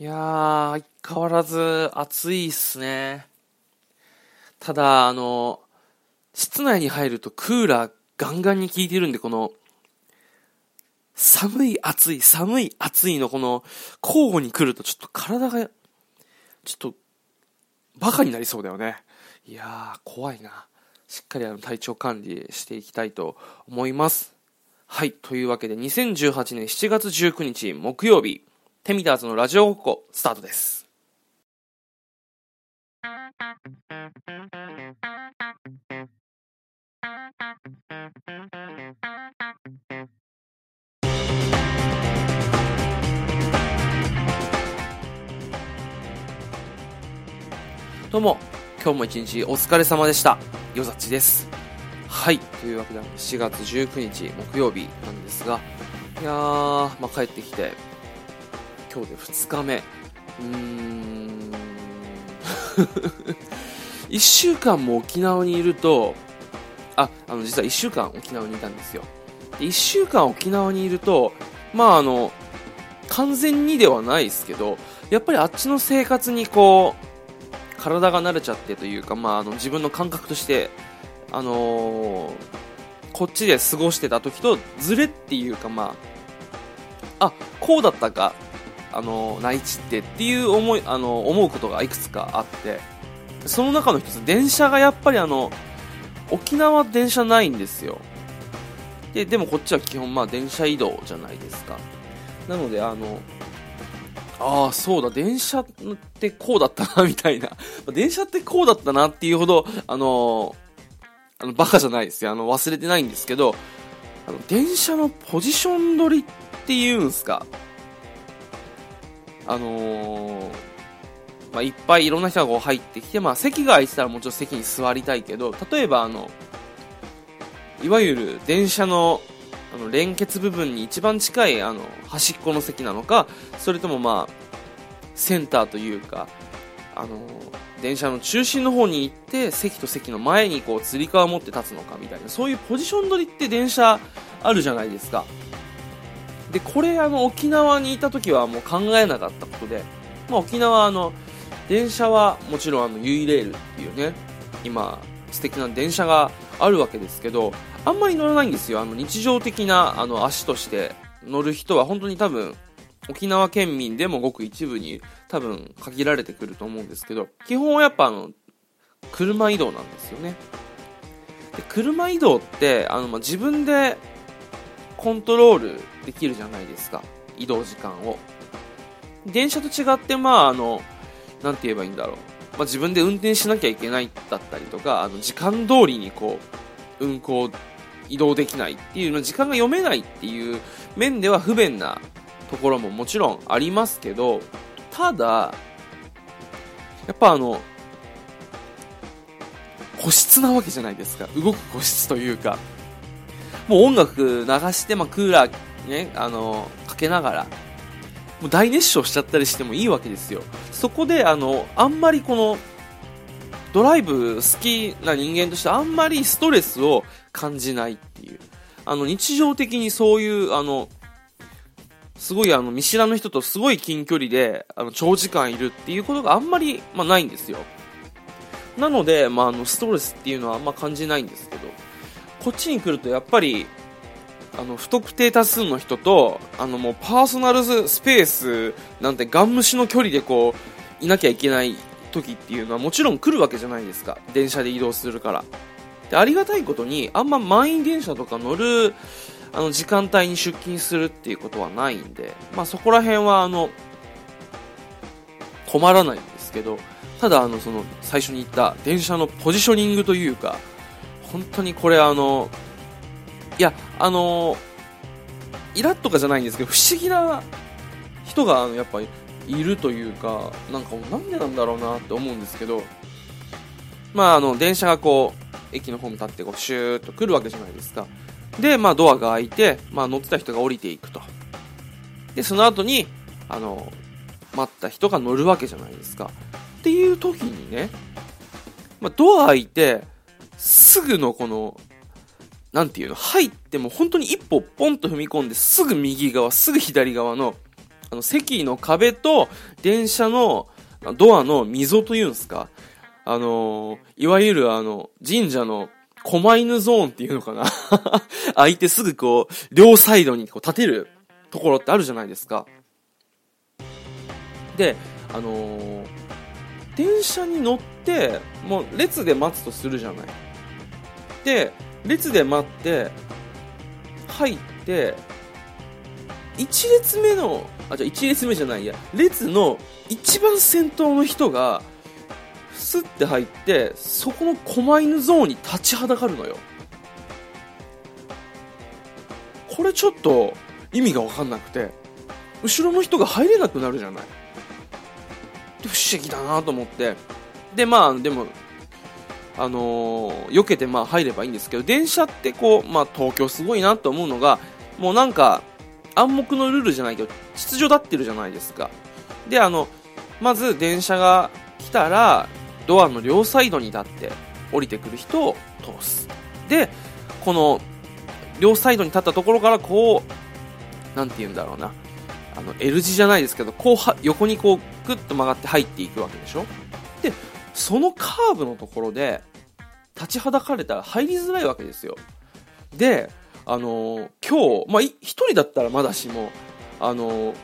いやー、相変わらず暑いっすね。ただ、あの、室内に入るとクーラーガンガンに効いてるんで、この、寒い暑い、寒い暑いのこの、交互に来るとちょっと体が、ちょっと、バカになりそうだよね。いやー、怖いな。しっかりあの体調管理していきたいと思います。はい。というわけで、2018年7月19日木曜日、テミターズのラジオごっこスタートです。どうも、今日も一日お疲れ様でした。よざちです。はい、というわけで、7月19日木曜日なんですが、いやー、まあ、帰ってきて、今日で2日目。うーん。1週間も沖縄にいると、あ、あの、実は1週間沖縄にいたんですよ。で1週間沖縄にいると、まああの、完全にではないですけど、やっぱりあっちの生活にこう、体が慣れちゃってというか、まああの、自分の感覚として、あのー、こっちで過ごしてた時とズレっていうかまあ、あ、こうだったかあの内地ってっていう思いあの思うことがいくつかあってその中の一つ電車がやっぱりあの沖縄電車ないんですよ。ででもこっちは基本まあ電車移動じゃないですか。なのであのああそうだ電車ってこうだったなみたいな。電車ってこうだったなっていうほどあのあのバカじゃないですよ。あの忘れてないんですけどあの電車のポジション取りっていうんすか。あのー、まあ、いっぱいいろんな人がこう入ってきて、まあ、席が空いてたらもちろん席に座りたいけど、例えばあの、いわゆる電車のあの連結部分に一番近いあの端っこの席なのか、それともまあ、センターというか、あの電車の中心の方に行って席と席の前にこうつり革を持って立つのかみたいなそういうポジション取りって電車あるじゃないですか。でこれあの沖縄にいた時はもう考えなかったことで、まあ、沖縄あの電車はもちろんあのユイレールっていうね今素敵な電車があるわけですけどあんまり乗らないんですよ。あの日常的なあの足として乗る人は本当に多分沖縄県民でもごく一部に多分限られてくると思うんですけど基本はやっぱあの車移動なんですよね。で車移動ってあの、まあ、自分でコントロールできるじゃないですか。移動時間を。電車と違って、まあ、あの、なんて言えばいいんだろう。まあ、自分で運転しなきゃいけないだったりとか、あの、時間通りにこう、運行、移動できないっていうの、時間が読めないっていう面では不便なところももちろんありますけど、ただ、やっぱあの、個室なわけじゃないですか。動く個室というか。もう音楽流して、まあ、クーラーね、あの、かけながら、もう大熱唱しちゃったりしてもいいわけですよ。そこで、あの、あんまりこの、ドライブ好きな人間としてあんまりストレスを感じないっていう。あの、日常的にそういう、あの、すごいあの、見知らぬ人とすごい近距離で、あの、長時間いるっていうことがあんまり、まあ、ないんですよ。なので、まあ、あの、ストレスっていうのはあんま感じないんですけど、こっちに来るとやっぱり、あの、不特定多数の人と、あのもうパーソナルスペースなんてガン無視の距離でこう、いなきゃいけない時っていうのはもちろん来るわけじゃないですか。電車で移動するから。で、ありがたいことに、あんま満員電車とか乗る、あの、時間帯に出勤するっていうことはないんで、まあそこら辺はあの、困らないんですけど、ただあの、その、最初に言った電車のポジショニングというか、本当にこれあの、いや、あのイラッとかじゃないんですけど、不思議な人があのやっぱいるというか、なんかなんでなんだろうなって思うんですけど、まああの、電車がこう、駅の方に立ってこう、シューッと来るわけじゃないですか。で、まあドアが開いて、まあ乗ってた人が降りていくと。で、その後に、あの、待った人が乗るわけじゃないですか。っていう時にね、まあドア開いて、すぐのこの、なんていうの、入っても本当に一歩ポンと踏み込んですぐ右側、すぐ左側の、あの、席の壁と電車のドアの溝というんですか？あの、いわゆるあの、神社の狛犬ゾーンっていうのかな？相手すぐこう、両サイドにこう立てるところってあるじゃないですか。で、あのー、電車に乗って、もう列で待つとするじゃない。で、列で待って、入って、1列目の、あ、じゃあ1列目じゃないや、列の一番先頭の人が、スッて入って、そこの狛犬ゾーンに立ちはだかるのよ。これちょっと意味がわかんなくて、後ろの人が入れなくなるじゃない。不思議だなと思って。で、まあ、でも、あのー、避けてまあ入ればいいんですけど、電車ってこう、まあ東京すごいなと思うのが、もうなんか、暗黙のルールじゃないけど、秩序立ってるじゃないですか。で、あの、まず電車が来たら、ドアの両サイドに立って降りてくる人を通す。で、この、両サイドに立ったところからこう、なんて言うんだろうな。あの、L 字じゃないですけど、こうは、横にこう、グッと曲がって入っていくわけでしょで、そのカーブのところで、立ちはだかれたら入りづらいわけですよ。で、あの、今日、まあ、一人だったらまだしも、あの、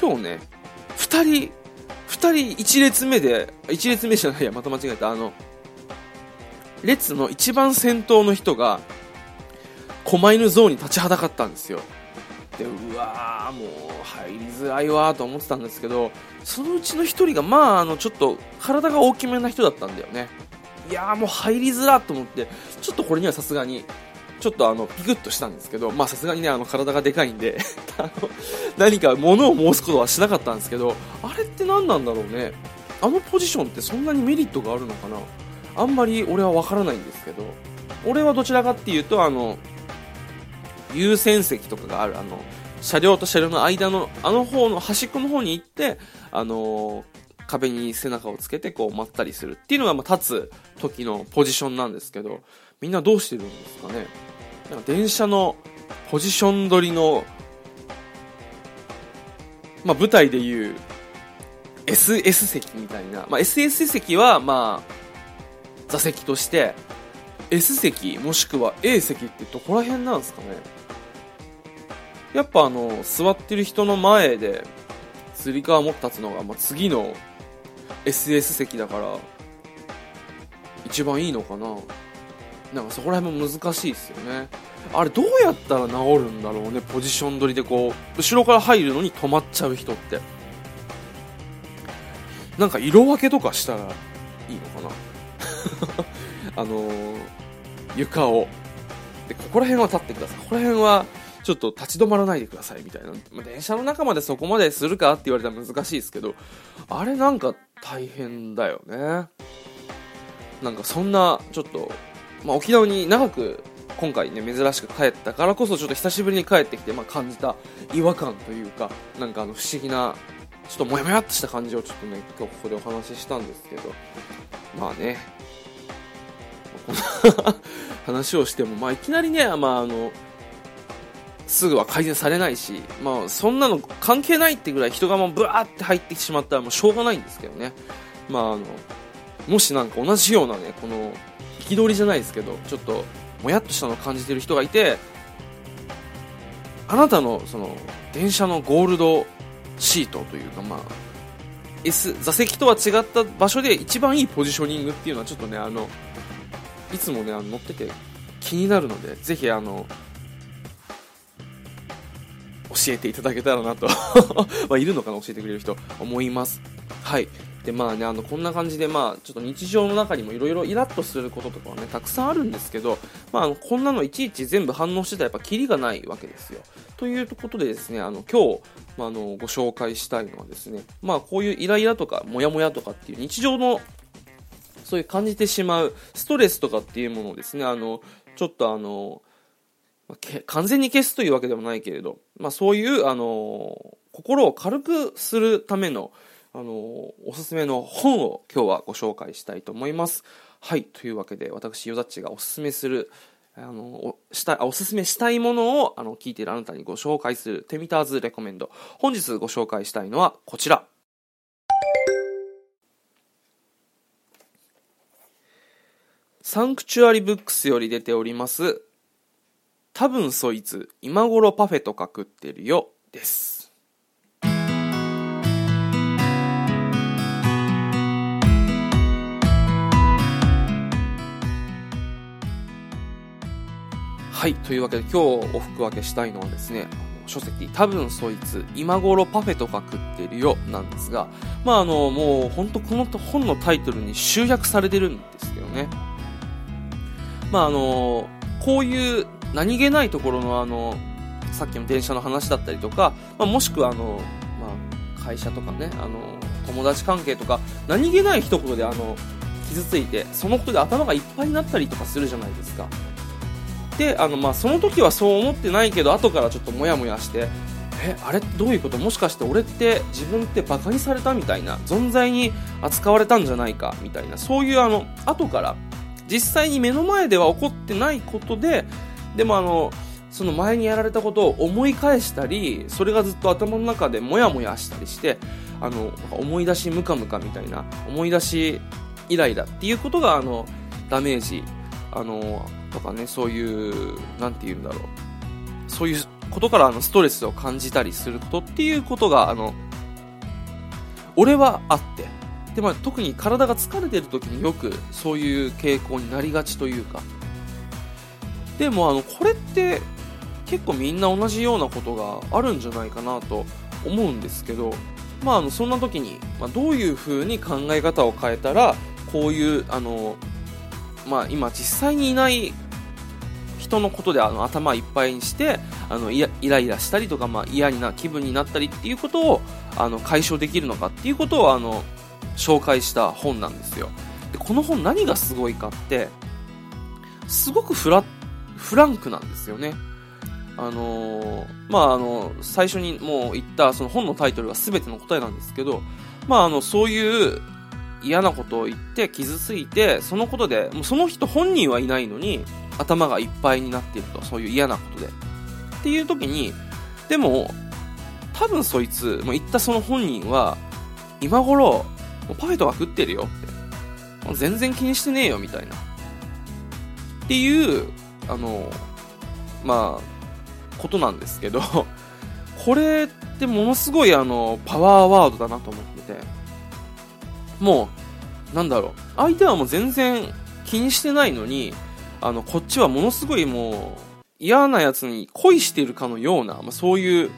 今日ね、二人、二人一列目で、一列目じゃないや、また間違えた、あの、列の一番先頭の人が、狛犬ゾーンに立ちはだかったんですよ。で、うわー、もう入りづらいわーと思ってたんですけど、そのうちの一人が、まあ、あの、ちょっと体が大きめな人だったんだよね。いやもう入りづらと思って、ちょっとこれにはさすがに、ちょっとあの、ピクッとしたんですけど、まあさすがにね、あの、体がでかいんで あの、何か物を申すことはしなかったんですけど、あれって何なんだろうね。あのポジションってそんなにメリットがあるのかなあんまり俺はわからないんですけど、俺はどちらかっていうと、あの、優先席とかがある、あの、車両と車両の間の、あの方の端っこの方に行って、あの壁に背中をつけてこう待ったりするっていうのが、まあ、立つ時のポジションなんですけど、みんなどうしてるんですかね。なんか電車のポジション取りの、まあ、舞台でいう SS 席みたいな、まあ、SS 席は、まあ、座席として、S 席もしくは A 席ってどこら辺なんですかねやっぱあの、座ってる人の前で、つり革持って立つのが、まあ、次の SS 席だから、一番いいのかななんかそこら辺も難しいですよね。あれどうやったら治るんだろうね、ポジション取りでこう、後ろから入るのに止まっちゃう人って。なんか色分けとかしたらいいのかなあの、床を。で、ここら辺は立ってください。ここら辺は、ちょっと立ち止まらないでくださいみたいな。ま、電車の中までそこまでするかって言われたら難しいですけど、あれなんか大変だよね。なんかそんな、ちょっと、まあ、沖縄に長く今回ね、珍しく帰ったからこそちょっと久しぶりに帰ってきて、まあ、感じた違和感というか、なんかあの不思議な、ちょっともやもやっとした感じをちょっとね、今日ここでお話ししたんですけど、まあね、話をしても、まあ、いきなりね、まあ、あの、すぐは改善されないし、まあ、そんなの関係ないってぐらい人がもうブワーって入ってしまったらもうしょうがないんですけどね。まあ、あの、もしなんか同じようなね、この、憤りじゃないですけど、ちょっと、もやっとしたのを感じてる人がいて、あなたの、その、電車のゴールドシートというか、まあ、S、座席とは違った場所で一番いいポジショニングっていうのはちょっとね、あの、いつもね、あの乗ってて気になるので、ぜひあの、教えていただけたらなと。まあ、いるのかな教えてくれる人。思います。はい。でまあねあのこんな感じでまあちょっと日常の中にもいろいろイラッとすることとかはねたくさんあるんですけどまああこんなのいちいち全部反応してたらやっぱキリがないわけですよ。ということでですねあの今日まあ、あのご紹介したいのはですねまあこういうイライラとかモヤモヤとかっていう日常のそういう感じてしまうストレスとかっていうものをですねあのちょっとあの、完全に消すというわけではないけれど、まあ、そういう、あの心を軽くするための、あのおすすめの本を今日はご紹介したいと思います。はい。というわけで、私、ヨザッチがおすすめする、あの、お、したおすすめしたいものを、あの、聞いているあなたにご紹介する、テミターズレコメンド。本日ご紹介したいのはこちら。サンクチュアリブックスより出ております、多分そいつ、今頃パフェとか食ってるよ、です。はい。というわけで今日お服分けしたいのはですね、書籍、多分そいつ、今頃パフェとか食ってるよ、なんですが、まああの、もう本当この本のタイトルに集約されてるんですけどね。まああの、こういう何気ないところのあの、さっきの電車の話だったりとか、まあ、もしくはあの、まあ、会社とかね、あの、友達関係とか、何気ない一言であの、傷ついて、そのことで頭がいっぱいになったりとかするじゃないですか。であの、まあ、その時はそう思ってないけど後からちょっとモヤモヤしてえあれどういうこと？もしかして俺って自分ってバカにされたみたいな存在に扱われたんじゃないかみたいなそういうあの後から実際に目の前では起こってないことででもあのその前にやられたことを思い返したりそれがずっと頭の中でモヤモヤしたりしてあの思い出しムカムカみたいな思い出しイライラっていうことがあのダメージあのとかねそういう何て言うんだろう。そういうことからあのストレスを感じたりすることっていうことがあの俺はあって。で、まあ、特に体が疲れてる時によくそういう傾向になりがちというか。でもあのこれって結構みんな同じようなことがあるんじゃないかなと思うんですけどまあ、あのそんな時に、まあ、どういう風に考え方を変えたらこういうあのまあ、今実際にいない人のことであの頭いっぱいにしてあのイライラしたりとか、まあ、嫌な気分になったりっていうことをあの解消できるのかっていうことをあの紹介した本なんですよ。でこの本何がすごいかってすごくフラフランクなんですよね。あのー、まああの最初にもう言ったその本のタイトルが全ての答えなんですけどまああのそういう嫌なことを言って傷ついてそのことでもうその人本人はいないのに頭がいっぱいになっているとそういう嫌なことで。っていう時にでも多分そいつも言ったその本人は今頃もうパフェとか食ってるよ。って全然気にしてねえよみたいな。っていうあのまあことなんですけど これってものすごいあのパワーワードだなと思ってて。もう、なんだろう、相手はもう全然気にしてないのに、あの、こっちはものすごいもう、嫌な奴に恋してるかのような、まあ、そういう、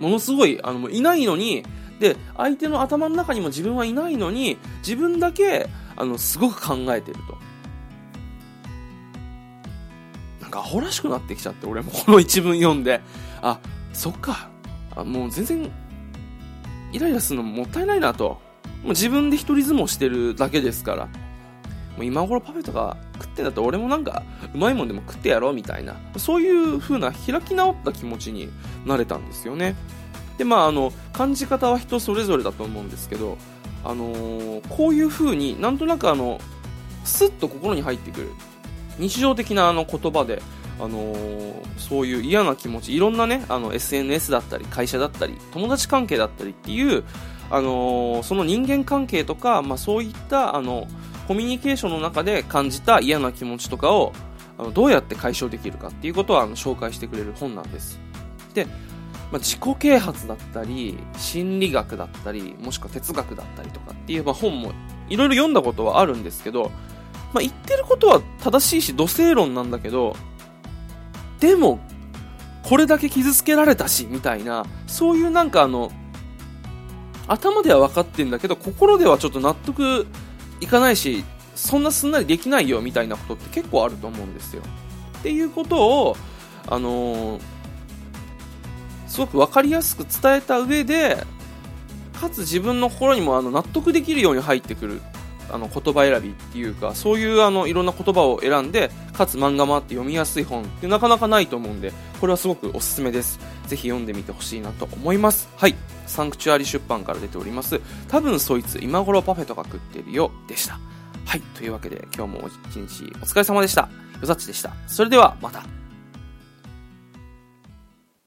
ものすごい、あの、もういないのに、で、相手の頭の中にも自分はいないのに、自分だけ、あの、すごく考えてると。なんかアホらしくなってきちゃって、俺も この一文読んで、あ、そっか。あもう全然、イライラするのもったいないなと。もう自分で一人相撲してるだけですから。もう今頃パフェとか食ってんだったら俺もなんかうまいもんでも食ってやろうみたいな、そういう風な開き直った気持ちになれたんですよね。で、まああの、感じ方は人それぞれだと思うんですけど、あのー、こういう風になんとなくあの、スッと心に入ってくる。日常的なあの言葉で、あのー、そういう嫌な気持ち、いろんなね、あの SNS だったり、会社だったり、友達関係だったりっていう、あのー、その人間関係とか、まあ、そういったあのコミュニケーションの中で感じた嫌な気持ちとかをあのどうやって解消できるかっていうことをあの紹介してくれる本なんです。で、まあ、自己啓発だったり、心理学だったり、もしくは哲学だったりとかっていう、まあ、本もいろいろ読んだことはあるんですけど、まあ、言ってることは正しいし、土星論なんだけど、でも、これだけ傷つけられたし、みたいな、そういうなんかあの、頭では分かってんだけど、心ではちょっと納得いかないし、そんなすんなりできないよみたいなことって結構あると思うんですよ。っていうことを、あのー、すごく分かりやすく伝えた上で、かつ自分の心にもあの納得できるように入ってくるあの言葉選びっていうかそういうあのいろんな言葉を選んでかつ漫画もあって読みやすい本ってなかなかないと思うんでこれはすごくおすすめですぜひ読んでみてほしいなと思いますはいサンクチュアリ出版から出ております多分そいつ今頃パフェとか食ってるよでしたはい。というわけで、今日も一日お疲れ様でした。よざっちでした。それでは、また。